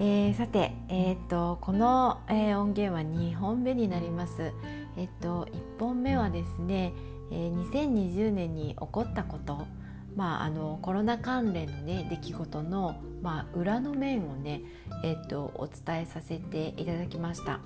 えー、さて、えーと、この、えー、音源は2本目になります。え、ー、と1本目はですね、えー、2020年に起こったこと、まあ、あのコロナ関連の、ね、出来事の、まあ、裏の面をね、えーと、お伝えさせていただきました。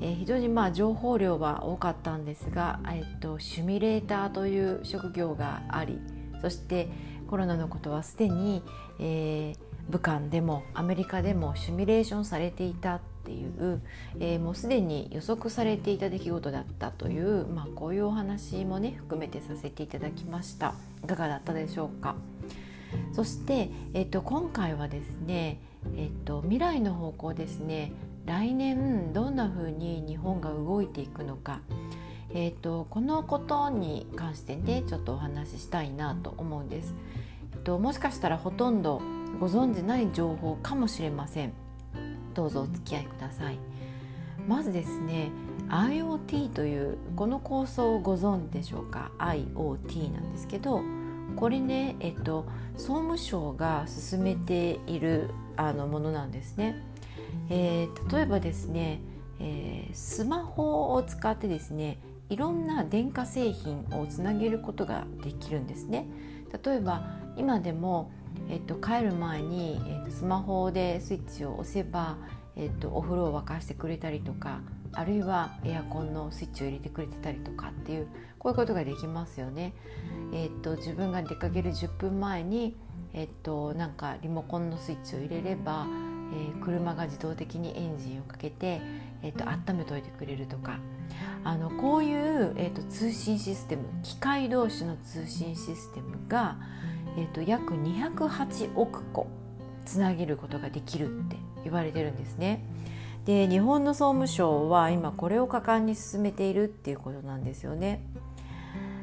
えー、非常にまあ情報量は多かったんですが、えーとシミュレーターという職業がありそしてコロナのことはすでに、えー、武漢でもアメリカでもシミュレーションされていたっていう、えー、もうすでに予測されていた出来事だったという、まあ、こういうお話もね含めてさせていただきました。いかがだったでしょうか？そして、えーと、今回はですね、えーと、未来の方向ですね。来年どんな風に日本が動いていくのか。えーと、このことに関してねちょっとお話ししたいなと思うんです。えっと、もしかしたらほとんどご存じない情報かもしれません。どうぞお付き合いください。まずですね IoT というこの構想をご存知でしょうか？IoT なんですけどこれね、えっと、総務省が進めているあのものなんですね、えー、例えばですね、えー、スマホを使ってですねいろんな電化製品をつなげることができるんですね。例えば今でもえっと、帰る前に、えっと、スマホでスイッチを押せば、えっと、お風呂を沸かしてくれたりとかあるいはエアコンのスイッチを入れてくれてたりとかっていうこういうことができますよね。えっと、自分が出かける10分前に、えっと、なんかリモコンのスイッチを入れれば、えー、車が自動的にエンジンをかけて、えっと、温めといてくれるとかあのこういう、えっと、通信システム機械同士の通信システムが、えーと、約208億個つなげることができるって言われてるんですね。で日本の総務省は今これを果敢に進めているっていうことなんですよね。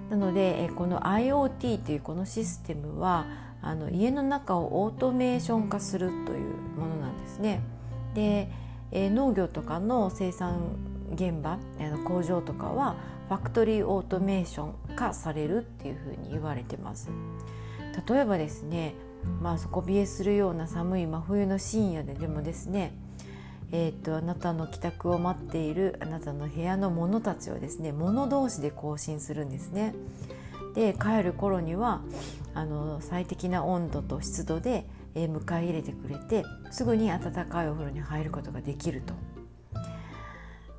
なのでこの IoT というこのシステムはあの家の中をオートメーション化するというものなんですね。で農業とかの生産現場工場とかはファクトリーオートメーション化されるっていうふうに言われてます。例えばですねまあ底冷えするような寒い真冬の深夜ででもですねえーと、あなたの帰宅を待っているあなたの部屋の者たちをですね物同士で更新するんですね。で帰る頃にはあの最適な温度と湿度で、えー、迎え入れてくれてすぐに温かいお風呂に入ることができると。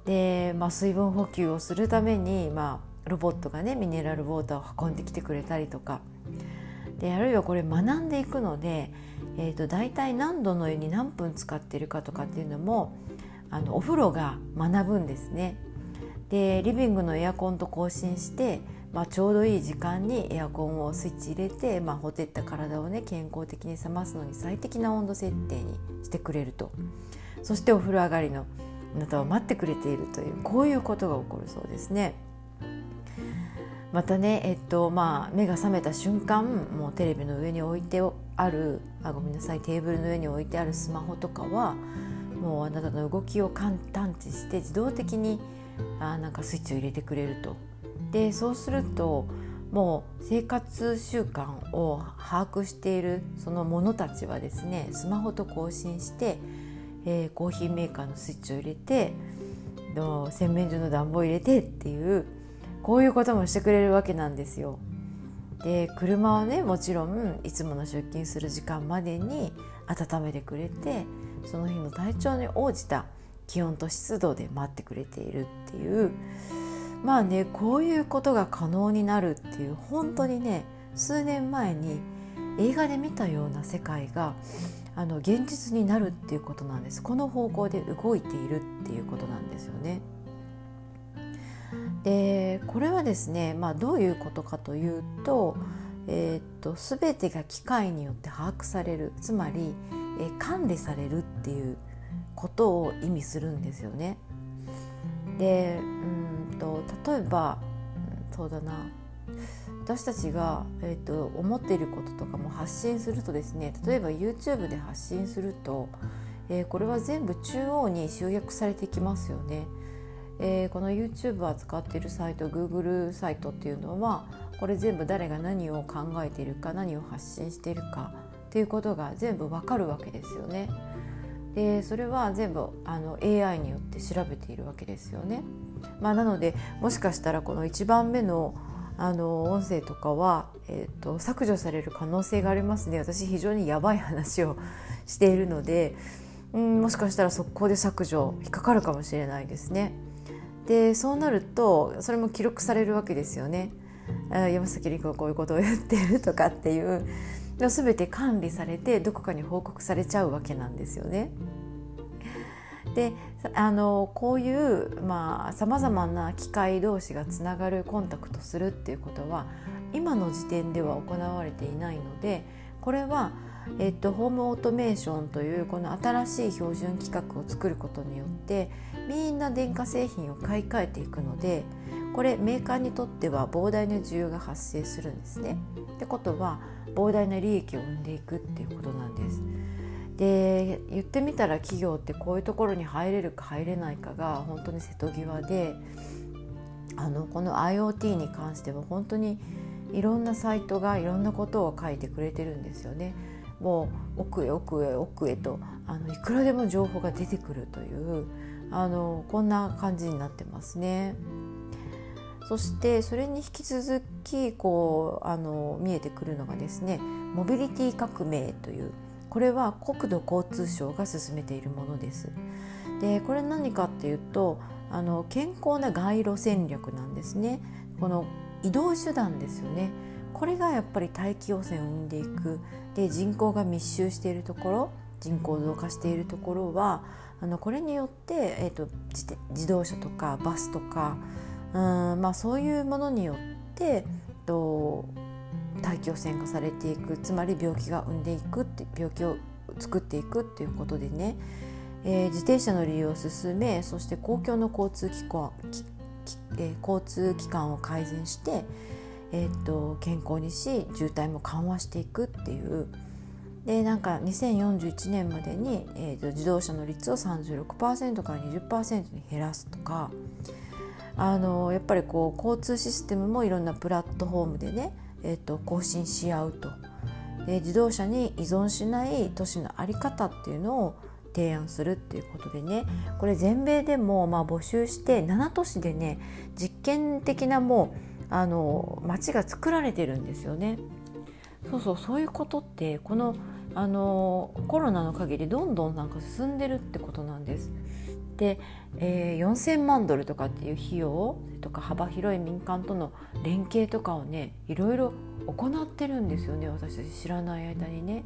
で、まあ、水分補給をするために、まあ、ロボットがねミネラルウォーターを運んできてくれたりとかであるいはこれ学んでいくので、えーと、大体何度の湯に何分使ってるかとかっていうのもあのお風呂が学ぶんですね。でリビングのエアコンと交信して、まあ、ちょうどいい時間にエアコンをスイッチ入れて、まあ、ほてった体をね健康的に冷ますのに最適な温度設定にしてくれるとそしてお風呂上がりのあなたを待ってくれているというこういうことが起こるそうですね。またね、えっとまあ、目が覚めた瞬間もうテレビの上に置いてあるあごめんなさいテーブルの上に置いてあるスマホとかはもうあなたの動きを探知して自動的にあなんかスイッチを入れてくれると。でそうするともう生活習慣を把握しているその者たちはですねスマホと交信して、えー、コーヒーメーカーのスイッチを入れて洗面所の暖房を入れてっていうこういうこともしてくれるわけなんですよ。で車をねもちろんいつもの出勤する時間までに温めてくれてその日の体調に応じた気温と湿度で待ってくれているっていうまあねこういうことが可能になるっていう本当にね数年前に映画で見たような世界があの現実になるっていうことなんですこの方向で動いているっていうことなんですよね。でこれはですね、まあ、どういうことかというと,、えー、っと全てが機械によって把握されるつまり、えー、管理されるっていうことを意味するんですよね。でうんと例えばそうだな私たちが、えーと、思っていることとかも発信するとですね例えば YouTube で発信すると、えー、これは全部中央に集約されてきますよね。えー、この YouTube を扱っているサイト Google サイトっていうのはこれ全部誰が何を考えているか何を発信しているかっていうことが全部わかるわけですよね。でそれは全部あの AI によって調べているわけですよね。まあ、なのでもしかしたらこの1番目のあの音声とかは、えーと、削除される可能性がありますね私非常にやばい話をしているので、うん、もしかしたら速攻で削除引っかかるかもしれないですね。でそうなるとそれも記録されるわけですよね。山崎陸はこういうことを言ってるとかっていう全て管理されてどこかに報告されちゃうわけなんですよね。であのこういうさまざ、まな機械同士がつながるコンタクトするっていうことは今の時点では行われていないのでこれは、えっと、ホームオートメーションというこの新しい標準規格を作ることによってみんな電化製品を買い替えていくのでこれメーカーにとっては膨大な需要が発生するんですね。ってことは膨大な利益を生んでいくっていうことなんです。で言ってみたら企業ってこういうところに入れるか入れないかが本当に瀬戸際であのこの IoT に関しては本当にいろんなサイトがいろんなことを書いてくれてるんですよね。もう奥へ奥へ奥へとあのいくらでも情報が出てくるというあのこんな感じになってますね。そしてそれに引き続きこうあの見えてくるのがですねモビリティ革命というこれは国土交通省が進めているものです。でこれ何かっていうとあの健康な街路戦略なんですね。この移動手段ですよね。これがやっぱり大気汚染を生んでいく。で人口が密集しているところ人口増加しているところはあのこれによって、えーと、自動車とかバスとかうん、まあ、そういうものによってと大気汚染がされていく。つまり病気が生んでいくって病気を作っていくっていうことでね、えー、自転車の利用を進めそして公共の交通機関、えー、交通機関を改善して、えーと、健康にし渋滞も緩和していくっていう。でなんか2041年までに、えーと、自動車の率を36%から20%に減らすとか。あのやっぱりこう交通システムもいろんなプラットフォームでねえーと、更新し合うと。で自動車に依存しない都市の在り方っていうのを提案するっていうことでね。これ全米でもまあ募集して7都市でね実験的なもうあの街が作られてるんですよね。そうそうそういうことってこのあのコロナの限りどんどんなんか進んでるってことなんです。で、えー、4,000万ドルとかっていう費用とか幅広い民間との連携とかをねいろいろ行ってるんですよね私たち知らない間にね。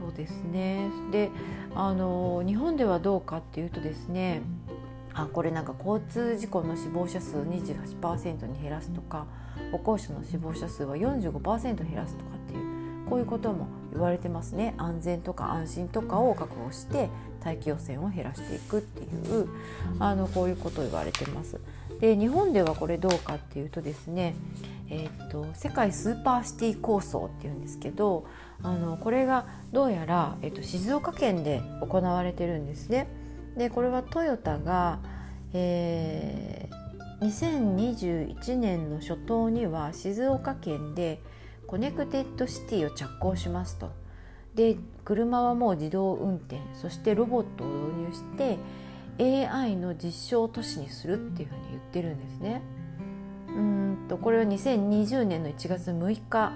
そうですねであの日本ではどうかっていうとですねあこれなんか交通事故の死亡者数28%に減らすとか歩行者の死亡者数は45%減らすとかっていうこういうことも言われてますね安全とか安心とかを確保して大気汚染を減らしていくっていうあのこういうことを言われてます。で日本ではこれどうかっていうとですね、えー、っと世界スーパーシティ構想っていうんですけどあのこれがどうやら、え、っと静岡県で行われてるんですね。でこれはトヨタが、えー、2021年の初頭には静岡県でコネクテッドシティを着工しますと。で車はもう自動運転そしてロボットを導入して AI の実証都市にするっていうふうに言ってるんですね。うんとこれは2020年の1月6日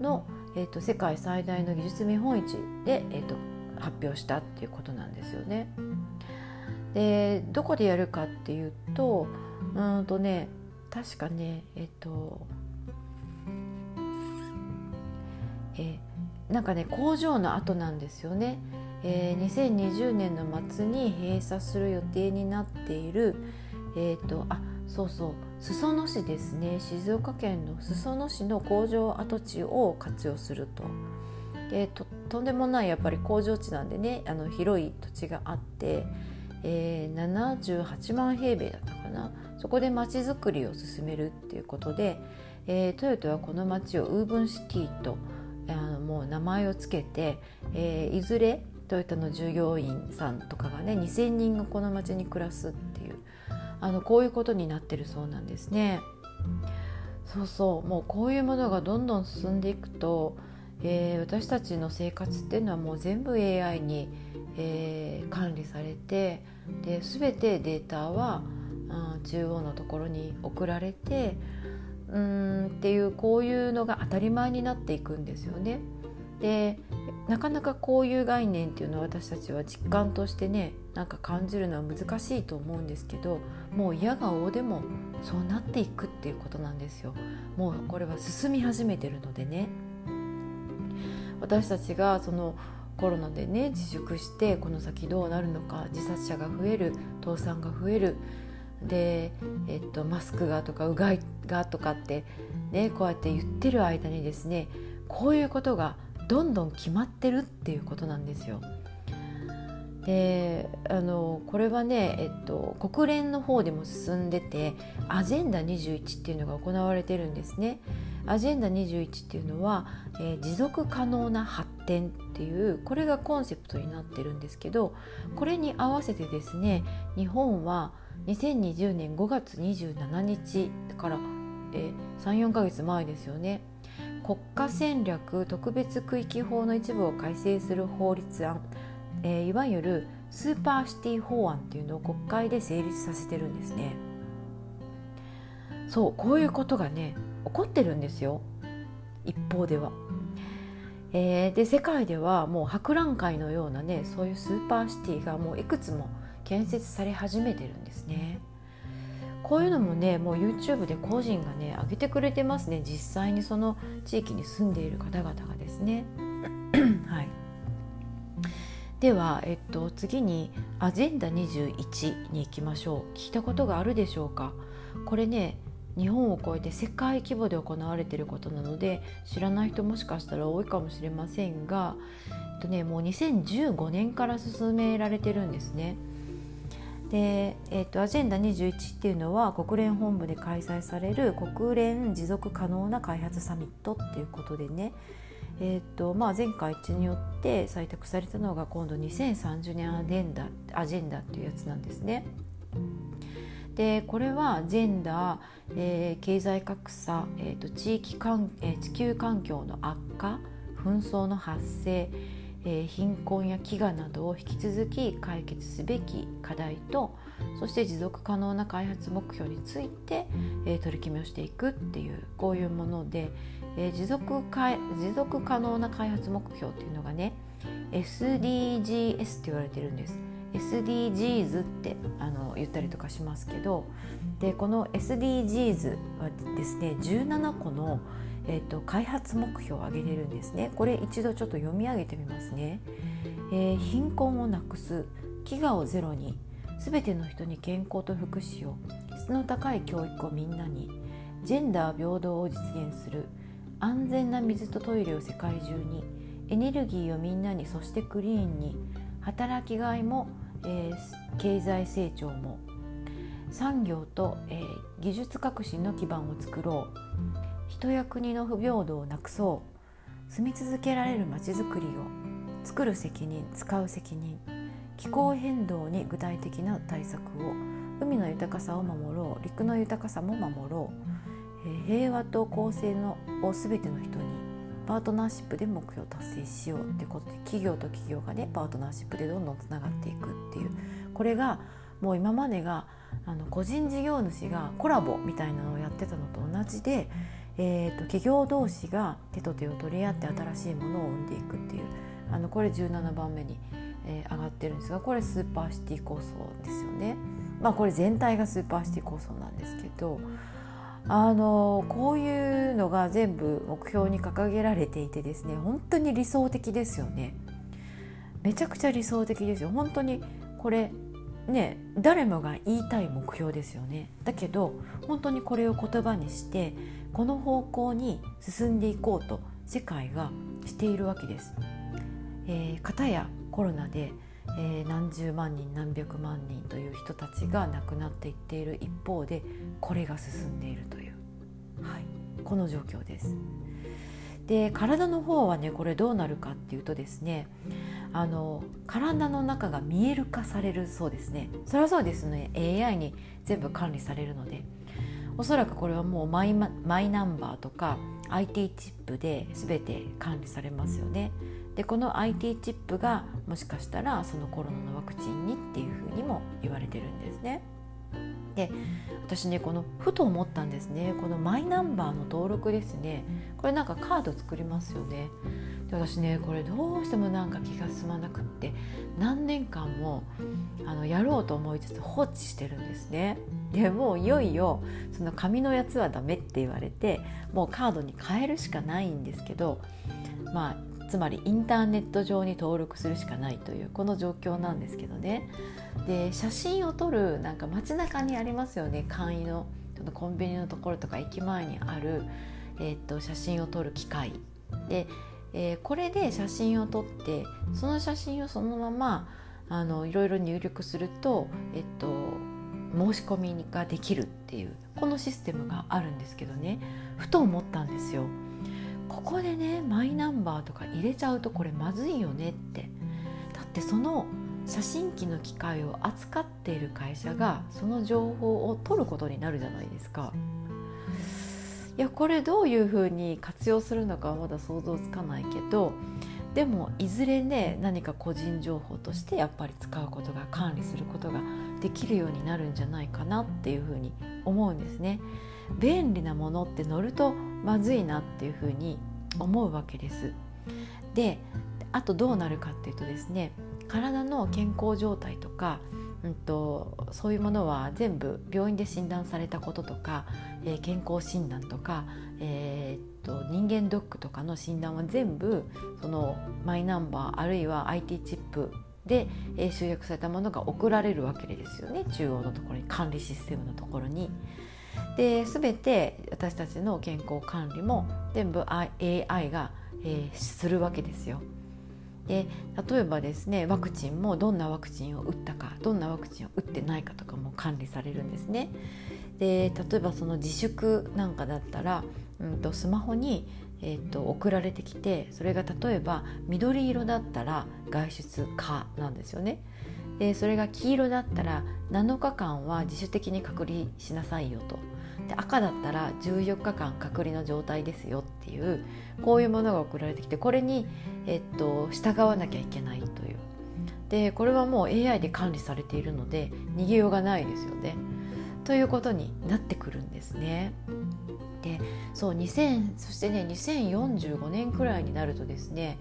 の、えーと、世界最大の技術見本市で、えーと、発表したっていうことなんですよね。でどこでやるかっていうとうんとね確かねえっ、とえなんかね工場の後なんですよね。えー、2020年の末に閉鎖する予定になっている、えーと、あそうそう裾野市ですね静岡県の裾野市の工場跡地を活用すると。でととんでもないやっぱり工場地なんでねあの広い土地があって、えー、78万平米だったかなそこで町づくりを進めるっていうことで、えー、トヨタはこの町をウーブンシティとあのもう名前を付けて、えー、いずれトヨタの従業員さんとかがね2,000人がこの町に暮らすっていうあのこういうことになってるそうなんですね。そうそうもうこういうものがどんどん進んでいくと、えー、私たちの生活っていうのはもう全部 AI に、えー、管理されてで全てデータは、うん、中央のところに送られてうんっていうこういうのが当たり前になっていくんですよね。でなかなかこういう概念っていうのは私たちは実感としてねなんか感じるのは難しいと思うんですけどもう嫌が応でもそうなっていくっていうことなんですよ。もうこれは進み始めてるのでね私たちがそのコロナでね自粛してこの先どうなるのか自殺者が増える倒産が増えるで、えっと、マスクがとかうがいがとかって、ね、こうやって言ってる間にですねこういうことがどんどん決まってるっていうことなんですよ。であのこれはね、えっと、国連の方でも進んでてアジェンダ21っていうのが行われてるんですね。アジェンダ21っていうのは、えー、持続可能な発展っていうこれがコンセプトになってるんですけどこれに合わせてですね日本は2020年5月27日だから、34ヶ月前ですよね。国家戦略特別区域法の一部を改正する法律案、えー、いわゆるスーパーシティ法案っていうのを国会で成立させてるんですね。そうこういうことがね起こってるんですよ。一方では。えー、で世界ではもう博覧会のようなねそういうスーパーシティがもういくつも建設され始めてるんですね。こういうのもねもう YouTube で個人がね上げてくれてますね。実際にその地域に住んでいる方々がですね。はい、では、えっと、次にアジェンダ21に行きましょう。聞いたことがあるでしょうか？これね日本を超えて世界規模で行われていることなので知らない人もしかしたら多いかもしれませんが、えっとね、もう2015年から進められてるんですね。で、えーと、アジェンダ21っていうのは国連本部で開催される国連持続可能な開発サミットっていうことでね、えーとまあ、前回一致によって採択されたのが今度2030年アジェンダアジェンダっていうやつなんですね。でこれはジェンダー、えー、経済格差、えーと地域環えー、地球環境の悪化紛争の発生えー、貧困や飢餓などを引き続き解決すべき課題とそして持続可能な開発目標について、えー、取り決めをしていくっていうこういうもので、えー、持続か持続可能な開発目標っていうのがね SDGs って言われてるんです。SDGs ってあの言ったりとかしますけどでこの SDGs はですね17個のえーと、開発目標を挙げれるんですね。これ一度ちょっと読み上げてみますね、えー、貧困をなくす飢餓をゼロに全ての人に健康と福祉を質の高い教育をみんなにジェンダー平等を実現する安全な水とトイレを世界中にエネルギーをみんなにそしてクリーンに働きがいも、えー、経済成長も。産業と、えー、技術革新の基盤を作ろう。人や国の不平等をなくそう。住み続けられるまちづくりを。作る責任使う責任。気候変動に具体的な対策を。海の豊かさを守ろう。陸の豊かさも守ろう、えー、平和と公正のを全ての人に。パートナーシップで目標達成しようってことで企業と企業がねパートナーシップでどんどんつながっていくっていうこれがもう今までがあの個人事業主がコラボみたいなのをやってたのと同じでえーと、企業同士が手と手を取り合って新しいものを生んでいくっていうあのこれ17番目に、えー、上がってるんですがこれスーパーシティ構想ですよね。まあこれ全体がスーパーシティ構想なんですけどあのこういうのが全部目標に掲げられていてですね本当に理想的ですよね。めちゃくちゃ理想的ですよ本当にこれね誰もが言いたい目標ですよねだけど本当にこれを言葉にしてこの方向に進んでいこうと世界がしているわけです。えー、片やコロナで、えー、何十万人何百万人という人たちが亡くなっていっている一方でこれが進んでいるという、はい、この状況です。で体の方はねこれどうなるかっていうとですねあの体の中が見える化されるそうですね。それはそうですね。AI に全部管理されるので。おそらくこれはもうマイマイナンバーとか IT チップで全て管理されますよねでこの IT チップがもしかしたらそのコロナのワクチンにっていうふうにも言われてるんですね。で私ねこのふと思ったんですね。このマイナンバーの登録ですね。これなんかカード作りますよね。で私ねこれどうしてもなんか気が済まなくって何年間もあのやろうと思いつつ放置してるんですね。でもういよいよその紙のやつはダメって言われてもうカードに変えるしかないんですけどまあつまりインターネット上に登録するしかないというこの状況なんですけどね。で写真を撮るなんか街中にありますよね。簡易のちょっとコンビニのところとか駅前にある、えー、っと写真を撮る機械。で、えー、これで写真を撮ってその写真をそのままあのいろいろ入力すると、えっと、申し込みができるっていうこのシステムがあるんですけどね。ふと思ったんですよ。ここでねマイナンバーとか入れちゃうとこれまずいよねってだってその写真機の機械を扱っている会社がその情報を取ることになるじゃないですか。いやこれどういうふうに活用するのかはまだ想像つかないけどでもいずれね何か個人情報としてやっぱり使うことが管理することができるようになるんじゃないかなっていうふうに思うんですね。便利なものって乗るとまずいなっていうふうに思うわけです。であとどうなるかっていうとですね体の健康状態とか、うんと、そういうものは全部病院で診断されたこととか、えー、健康診断とか、えー、と人間ドックとかの診断は全部そのマイナンバーあるいは IT チップで、えー、集約されたものが送られるわけですよね中央のところに管理システムのところに。で全て私たちの健康管理も全部 AI が、えー、するわけですよ。で例えばですねワクチンもどんなワクチンを打ったかどんなワクチンを打ってないかとかも管理されるんですね。で例えばその自粛なんかだったら、うんと、スマホに、えーと、と送られてきてそれが例えば緑色だったら外出可なんですよね。でそれが黄色だったら7日間は自主的に隔離しなさいよと。で赤だったら14日間隔離の状態ですよっていうこういうものが送られてきてこれに、えっと、従わなきゃいけないというでこれはもう AI で管理されているので逃げようがないですよね。ということになってくるんですね。でそう2 0そしてね2045年くらいになるとですね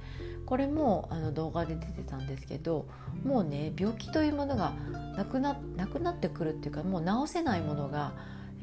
これもあの動画で出てたんですけどもうね病気というものがなくななくなってくるっていうかもう治せないものが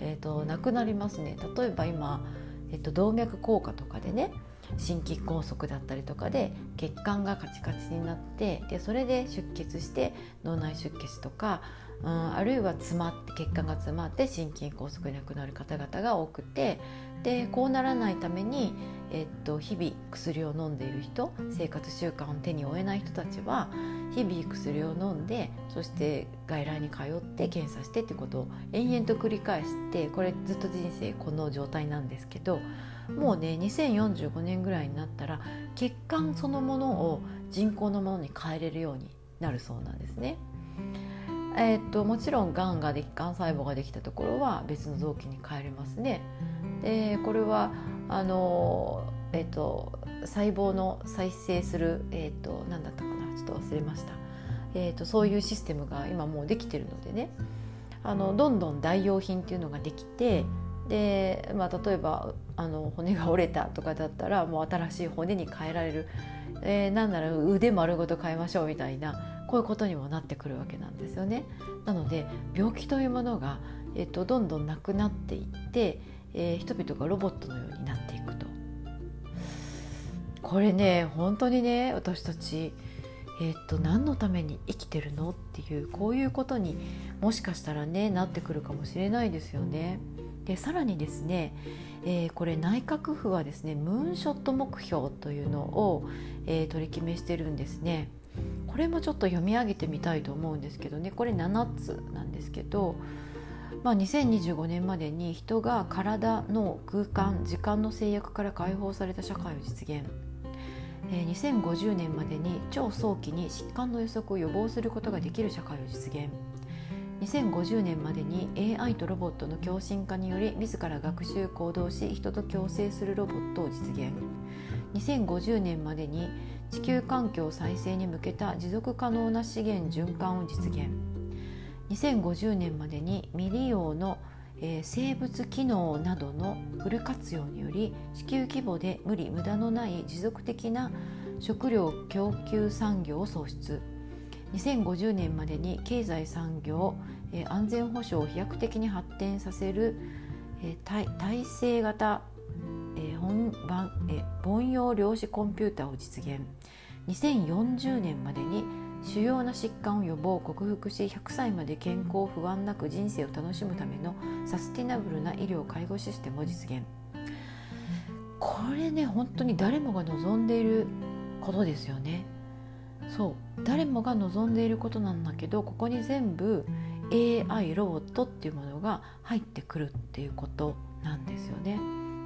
えーと、なくなりますね。例えば今、えーと、動脈硬化とかでね心筋梗塞だったりとかで血管がカチカチになってでそれで出血して脳内出血とか、うん、あるいは詰まって血管が詰まって心筋梗塞で亡くなる方々が多くてでこうならないために、えっと、日々薬を飲んでいる人生活習慣を手に負えない人たちは日々薬を飲んでそして外来に通って検査してってことを延々と繰り返してこれずっと人生この状態なんですけどもうね2045年ぐらいになったら血管そのものを人工のものに変えれるようになるそうなんですね。えー、っともちろんがんがでがん細胞ができたところは別の臓器に変えれますね。でこれはあの、えー、っと細胞の再生する、えー、っと何だったかな？ちょっと忘れました、えー、っとそういうシステムが今もうできてるのでね。あのどんどん代用品っていうのができてで、まあ、例えばあの骨が折れたとかだったらもう新しい骨に変えられる、えー、なんなら腕丸ごと変えましょうみたいなこういうことにもなってくるわけなんですよね。なので病気というものが、えっと、どんどんなくなっていって、えー、人々がロボットのようになっていくと。これね本当にね私たち、えっと何のために生きてるのっていうこういうことにもしかしたらねなってくるかもしれないですよね。でさらにですね、えー、これ内閣府はですねムーンショット目標というのを、えー、取り決めしてるんですね。これもちょっと読み上げてみたいと思うんですけどね。これ7つなんですけど、まあ、2025年までに人が体の空間時間の制約から解放された社会を実現。2050年までに超早期に疾患の予測を予防することができる社会を実現。2050年までに AI とロボットの共振化により自ら学習行動し人と共生するロボットを実現。2050年までに地球環境再生に向けた持続可能な資源循環を実現。2050年までに未利用のえー、生物機能などのフル活用により地球規模で無理無駄のない持続的な食料供給産業を創出。2050年までに経済産業、え、安全保障を飛躍的に発展させる、えー、体制型、え本番え、凡庸量子コンピューターを実現。2040年までに主要な疾患を予防克服し100歳まで健康不安なく人生を楽しむためのサスティナブルな医療介護システムを実現。これね本当に誰もが望んでいることですよね。そう。誰もが望んでいることなんだけどここに全部 AI ロボットっていうものが入ってくるっていうことなんですよね。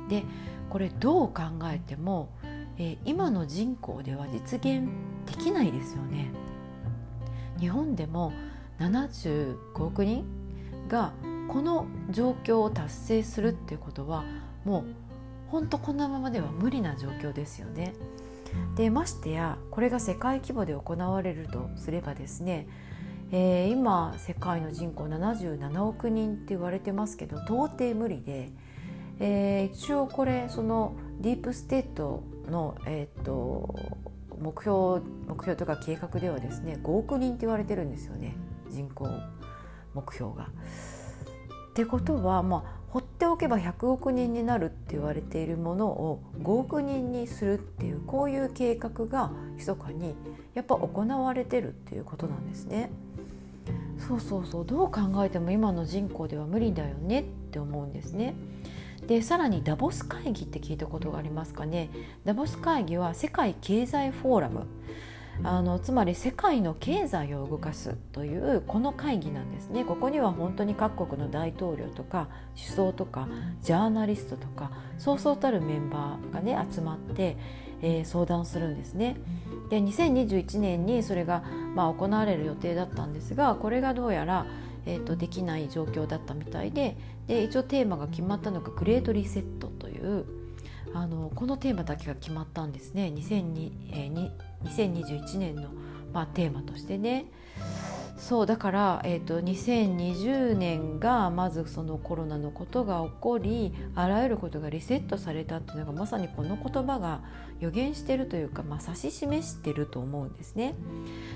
でこれどう考えても、えー、今の人口では実現できないですよね。日本でも75億人がこの状況を達成するっていうことはもう本当このままでは無理な状況ですよね。でましてやこれが世界規模で行われるとすればですね、えー、今世界の人口77億人って言われてますけど到底無理で、えー、一応これそのディープステートの、えーと目標目標とか計画ではですね5億人って言われてるんですよね人口目標が。ってことはまあおけば100億人になるって言われているものを5億人にするっていうこういう計画が密かにやっぱ行われてるっていうことなんですね。そうそうそうどう考えても今の人口では無理だよねって思うんですね。でさらにダボス会議って聞いたことがありますかねダボス会議は世界経済フォーラムあのつまり世界の経済を動かすというこの会議なんですね。ここには本当に各国の大統領とか首相とかジャーナリストとかそうそうたるメンバーがね集まって、えー、相談するんですね。で2021年にそれが、まあ、行われる予定だったんですがこれがどうやらえーと、できない状況だったみたいでで一応テーマが決まったのがグレートリセットというあのこのテーマだけが決まったんですね2002、えー、2021年の、まあ、テーマとしてね。そうだから、えーと、2020年がまずそのコロナのことが起こりあらゆることがリセットされたっていうのがまさにこの言葉が予言してるというか、まあ、指し示してると思うんですね。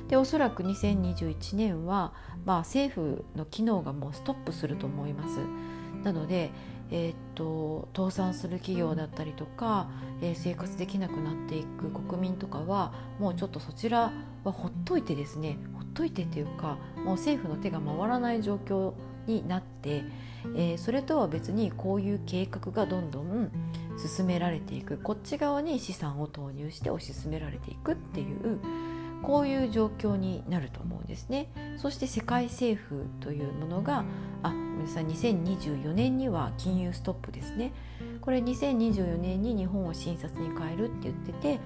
でおそらく2021年は、まあ、政府の機能がもうストップすると思います。なので、えー、っと倒産する企業だったりとか、えー、生活できなくなっていく国民とかはもうちょっとそちらはほっといてですねほっといてっていうかもう政府の手が回らない状況になって、えー、それとは別にこういう計画がどんどん進められていく。こっち側に資産を投入して推し進められていくっていうこういう状況になると思うんですね。そして世界政府というものがあ皆さん2024年には金融ストップですね。これ2024年に日本を診察に変えるって言ってて、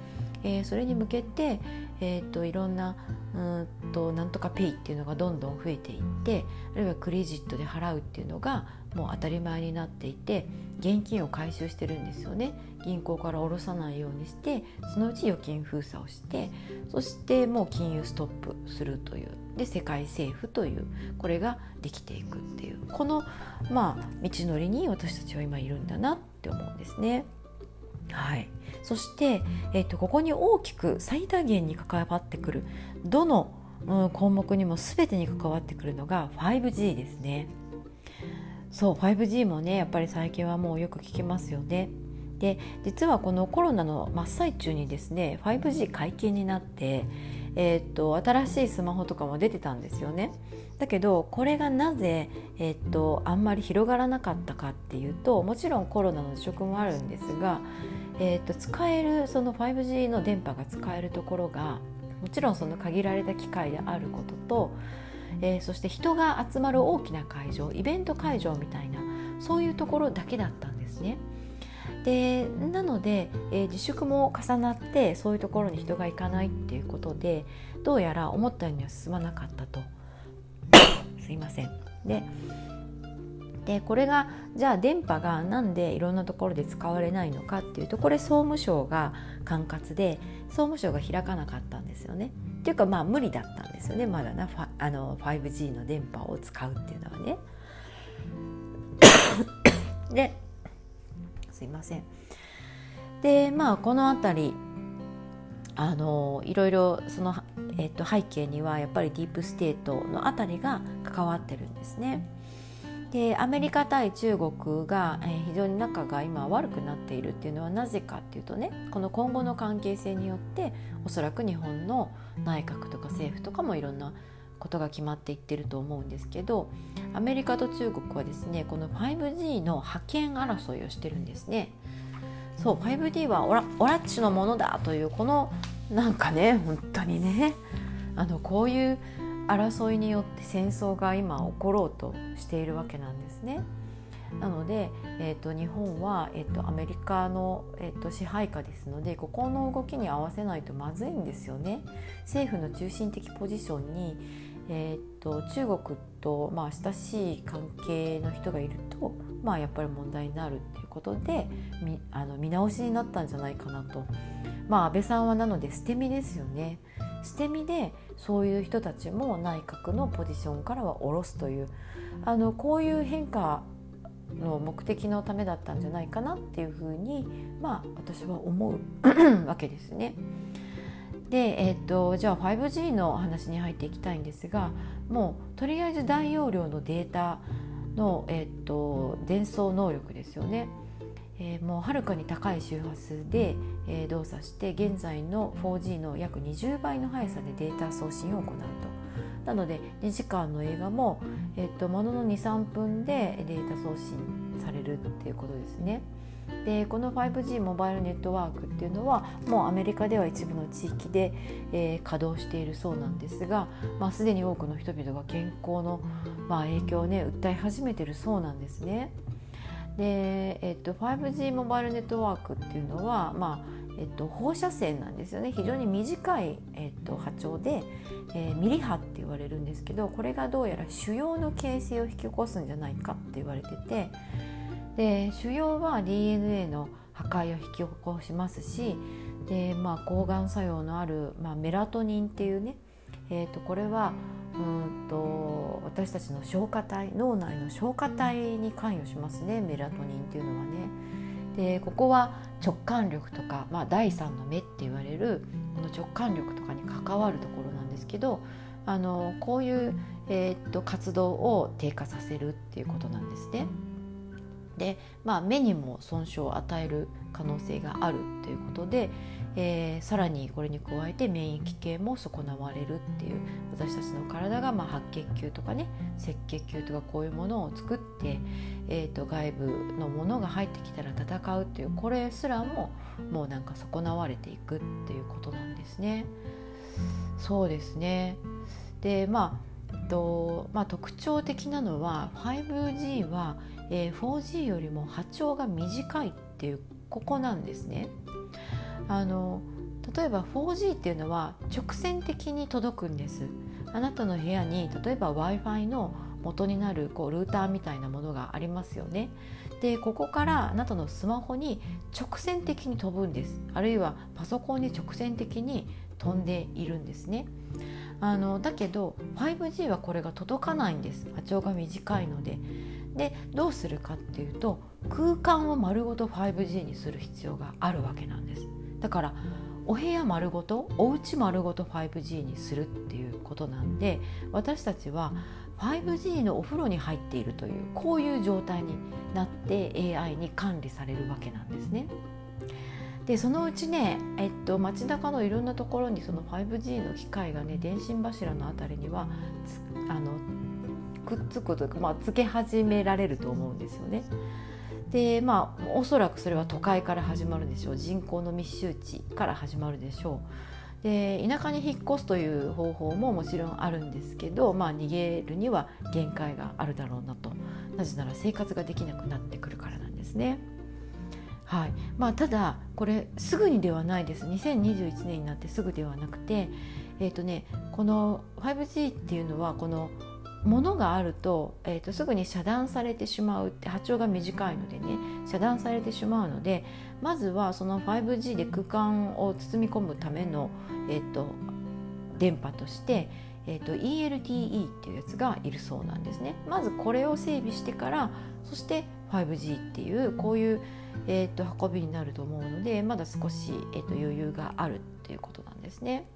えー、それに向けて、えーと、いろんなうんとなんとかペイっていうのがどんどん増えていってあるいはクレジットで払うっていうのがもう当たり前になっていて現金を回収してるんですよね銀行から下ろさないようにしてそのうち預金封鎖をしてそしてもう金融ストップするというで世界政府というこれができていくっていうこのまあ道のりに私たちは今いるんだなって思うんですね。はい、そして、えーと、ここに大きく最大限に関わってくるどの、うん、項目にも全てに関わってくるのが 5G ですね。そう 5G もねやっぱり最近はもうよく聞きますよね。で実はこのコロナの真っ最中にですね 5G 解禁になって、えー、っと新しいスマホとかも出てたんですよね。だけどこれがなぜ、えー、っとあんまり広がらなかったかっていうともちろんコロナの職もあるんですが、えー、っと使えるその 5G の電波が使えるところがもちろんその限られた機会であることと、えー、そして人が集まる大きな会場イベント会場みたいなそういうところだけだったんですね。でなので、えー、自粛も重なってそういうところに人が行かないっていうことでどうやら思ったようには進まなかったと すいませんででこれがじゃあ電波がなんでいろんなところで使われないのかっていうとこれ総務省が管轄で総務省が開かなかったんですよね。っていうかまあ無理だったんですよねまだなファあの 5G の電波を使うっていうのはね。ですいません。でまあこの辺りあのいろいろその、えー、と背景にはやっぱりディープステートのあたりが関わってるんですね。でアメリカ対中国が、えー、非常に仲が今悪くなっているっていうのはなぜかっていうとねこの今後の関係性によっておそらく日本の内閣とか政府とかもいろんなことが決まっていってると思うんですけどアメリカと中国はですねこの 5G の覇権争いをしてるんですね。そう 5D はオラオラッチのものだというこのなんかね本当にねあのこういう争いによって戦争が今起ころうとしているわけなんですね。なので、えーと、日本は、えーと、アメリカの、えーと、支配下ですのでここの動きに合わせないとまずいんですよね。政府の中心的ポジションに、えー、と中国と、まあ、親しい関係の人がいると、まあ、やっぱり問題になるっていうことでみあの見直しになったんじゃないかなと。まあ、安倍さんはなので捨て身ですよね。捨て身でそういう人たちも内閣のポジションからは下ろすというあのこういう変化の目的のためだったんじゃないかなっていうふうにまあ私は思うわけですね。で、えーと、じゃあ 5G の話に入っていきたいんですがもうとりあえず大容量のデータの、えーと伝送能力ですよね。えー、もうはるかに高い周波数で、えー、動作して現在の 4G の約20倍の速さでデータ送信を行うと。なので2時間の映画も、えーと、ものの23分でデータ送信されるっていうことですね。でこの 5G モバイルネットワークっていうのはもうアメリカでは一部の地域で、えー、稼働しているそうなんですが、まあ、すでに多くの人々が健康の、まあ、影響をね訴え始めてるそうなんですね。で、えっと、5G モバイルネットワークっていうのは、まあえっと、放射線なんですよね非常に短い、えっと、波長で、えー、ミリ波って言われるんですけどこれがどうやら腫瘍の形成を引き起こすんじゃないかって言われててで腫瘍は DNA の破壊を引き起こしますしで、まあ、抗がん作用のある、まあ、メラトニンっていうね、えー、とこれはうんと私たちの消化体脳内の消化体に関与しますねメラトニンっていうのはね。でここは直感力とか、まあ、第三の目って言われるこの直感力とかに関わるところなんですけどあのこういう、えー、っと活動を低下させるっていうことなんですね。で、まあ、目にも損傷を与える可能性があるということで、えー、さらにこれに加えて免疫系も損なわれるっていう私たちの体がまあ白血球とかね赤血球とかこういうものを作って、えー、と外部のものが入ってきたら戦うっていうこれすらももうなんか損なわれていくっていうことなんですね。そうですねでまあとまあ、特徴的なのは 5G は、えー、4G よりも波長が短いっていうここなんですね。あの例えば 4G っていうのは直線的に届くんです。あなたの部屋に例えば w i f i の元になるこうルーターみたいなものがありますよね。でここからあなたのスマホに直線的に飛ぶんです。あるいはパソコンに直線的に飛んでいるんですね。あのだけど 5G はこれが届かないんです。波長が短いので。でどうするかっていうと空間を丸ごと 5G にする必要があるわけなんですだからお部屋丸ごとお家丸ごと 5G にするっていうことなんで私たちは 5G のお風呂に入っているというこういう状態になって AI に管理されるわけなんですね。でそのうちね、えっと、街中のいろんなところにその 5G の機械がね電信柱の辺りにはあのくっつくというか、まあ、つけ始められると思うんですよね。でまあおそらくそれは都会から始まるでしょう人口の密集地から始まるでしょう。で田舎に引っ越すという方法ももちろんあるんですけど、まあ、逃げるには限界があるだろうなとなぜなら生活ができなくなってくるからなんですね。はいまあ、ただこれすぐにではないです2021年になってすぐではなくて、えーとね、この 5G っていうのはこのものがあると,、えーと、すぐに遮断されてしまうって波長が短いのでね遮断されてしまうのでまずはその 5G で空間を包み込むための、えーと、電波として、えーと、と ELTE っていうやつがいるそうなんですね。まずこれを整備してからそして 5G っていうこういう、えー、と運びになると思うのでまだ少し、えー、と余裕があるっていうことなんですね。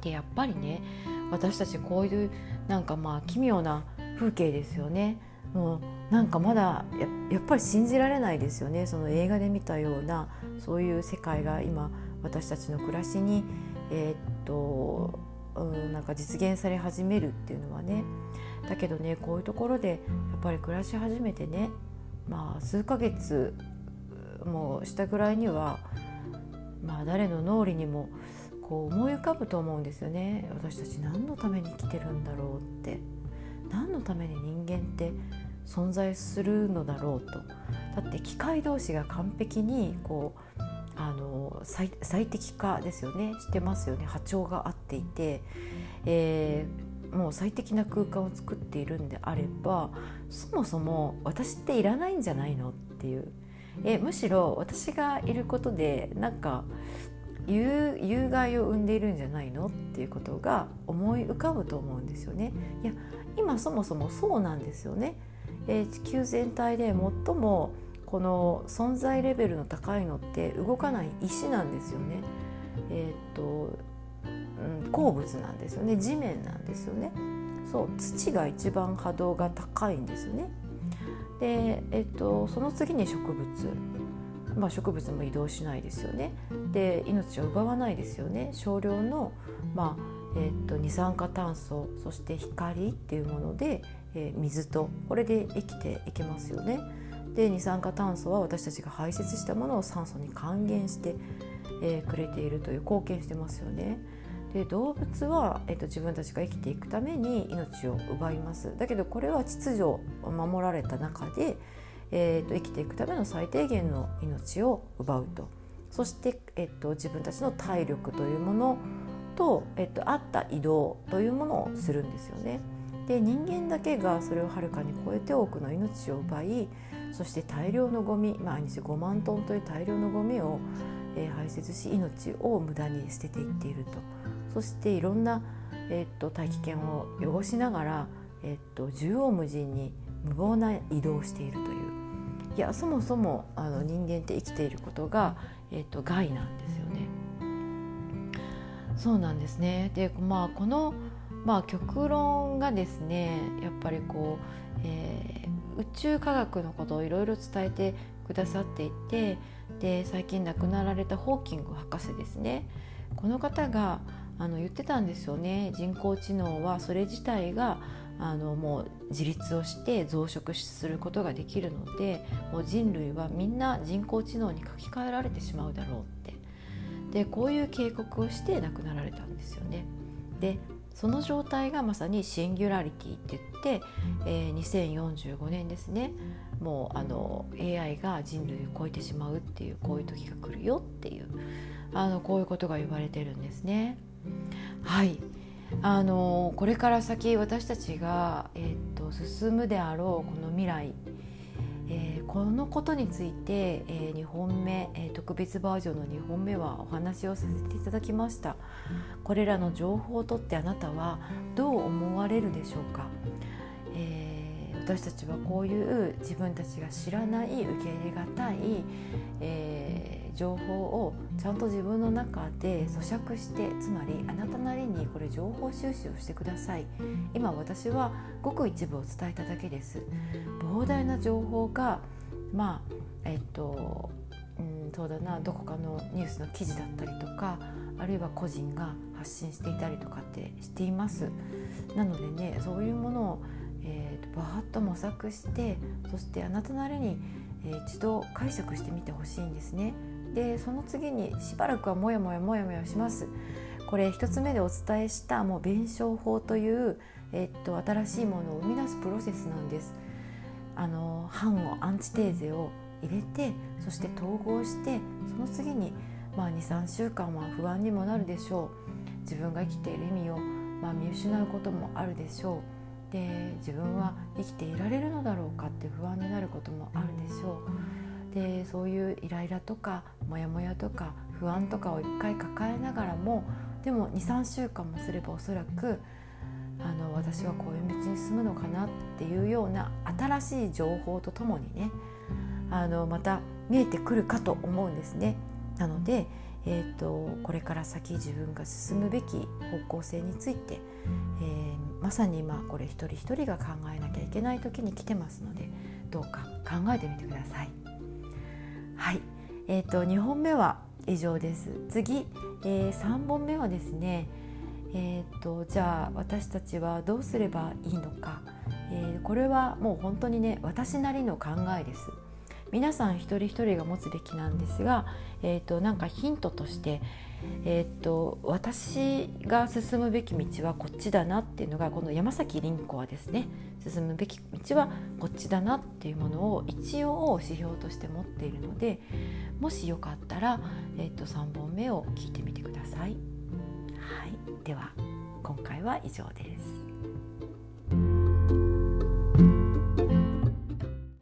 でやっぱりね私たちこういうなんかまあ奇妙な風景ですよね。もうなんかまだやっぱり信じられないですよねその映画で見たようなそういう世界が今私たちの暮らしに、えー、っとうんなんか実現され始めるっていうのはねだけどねこういうところでやっぱり暮らし始めてねまあ数ヶ月もしたぐらいにはまあ誰の脳裏にもこう思い浮かぶと思うんですよね。私たち何のために生きてるんだろうって。何のために人間って存在するのだろうと。だって機械同士が完璧にこうあの最適化ですよね。してますよね。波長が合っていて、えー、もう最適な空間を作っているんであればそもそも私っていらないんじゃないのっていう。えむしろ私がいることでなんか有有害を生んでいるんじゃないの？っていうことが思い浮かぶと思うんですよね。いや今そもそもそうなんですよね。えー、地球全体で最もこの存在レベルの高いのって動かない石なんですよね。えー、っと、うん、鉱物なんですよね地面なんですよね。そう土が一番波動が高いんですよね。で、えー、っとその次に植物まあ、植物も移動しないですよねで命を奪わないですよね少量の、まあえー、と二酸化炭素そして光っていうもので、えー、水とこれで生きていけますよね。で二酸化炭素は私たちが排泄したものを酸素に還元して、えー、くれているという貢献してますよね。で動物は、えーと、自分たちが生きていくために命を奪いますだけどこれは秩序を守られた中で、えーと、生きていくための最低限の命を奪うと。そして、えーと、自分たちの体力というものと,、えーと、あった移動というものをするんですよね。で人間だけがそれをはるかに超えて多くの命を奪いそして大量のゴミ毎日5万トンという大量のゴミを、えー、排泄し命を無駄に捨てていっていると。そしていろんな、えーと、大気圏を汚しながら、えーと縦横無尽に無謀な移動しているという。いやそもそもあの人間って生きていることが、えーと、害なんですよね。そうなんですね。で、まあ、この、まあ、極論がですねやっぱりこう、えー、宇宙科学のことをいろいろ伝えてくださっていてで最近亡くなられたホーキング博士ですね。この方があの言ってたんですよね。人工知能はそれ自体があのもう自立をして増殖することができるのでもう人類はみんな人工知能に書き換えられてしまうだろうってでこういう警告をして亡くなられたんですよね。でその状態がまさにシンギュラリティって言って、えー、2045年ですねもうあの AI が人類を超えてしまうっていうこういう時が来るよっていうあのこういうことが言われてるんですね。はいあのこれから先私たちが、えーと、進むであろうこの未来、えー、このことについて、えー、2本目、えー、特別バージョンの2本目はお話をさせていただきました。これらの情報をとってあなたはどう思われるでしょうか、私たちはこういう自分たちが知らない受け入れがたい、えー情報をちゃんと自分の中で咀嚼してつまりあなたなりにこれ情報収集をしてください。今私はごく一部を伝えただけです。膨大な情報がまあえっとうんそうだなどこかのニュースの記事だったりとかあるいは個人が発信していたりとかってしています。なのでねそういうものを、バーッと模索してそしてあなたなりに、えー、一度解釈してみてほしいんですね。でその次にしばらくはモヤモヤモヤモヤします。これ1つ目でお伝えしたもう弁証法という、えっと、新しいものを生み出すプロセスなんです。あの反をアンチテーゼを入れてそして統合してその次に、まあ、23週間は不安にもなるでしょう。自分が生きている意味を、まあ、見失うこともあるでしょう。で自分は生きていられるのだろうかって不安になることもあるでしょうでそういうイライラとかモヤモヤとか不安とかを一回抱えながらもでも23週間もすればおそらくあの私はこういう道に進むのかなっていうような新しい情報とともにねあのまた見えてくるかと思うんですね。なので、えーと、これから先自分が進むべき方向性について、えー、まさに今これ一人一人が考えなきゃいけない時に来てますのでどうか考えてみてください。はい、えーと、と2本目は以上です。次、えー、3本目はですねえーと、じゃあ私たちはどうすればいいのか、えー、これはもう本当にね私なりの考えです。皆さん一人一人が持つべきなんですが、えーと、なんかヒントとして、えーと、私が進むべき道はこっちだなっていうのがこの山崎凛子はですね進むべき道はこっちだなっていうものを一応指標として持っているのでもしよかったら、えーと、と3本目を聞いてみてください。はい、では今回は以上です。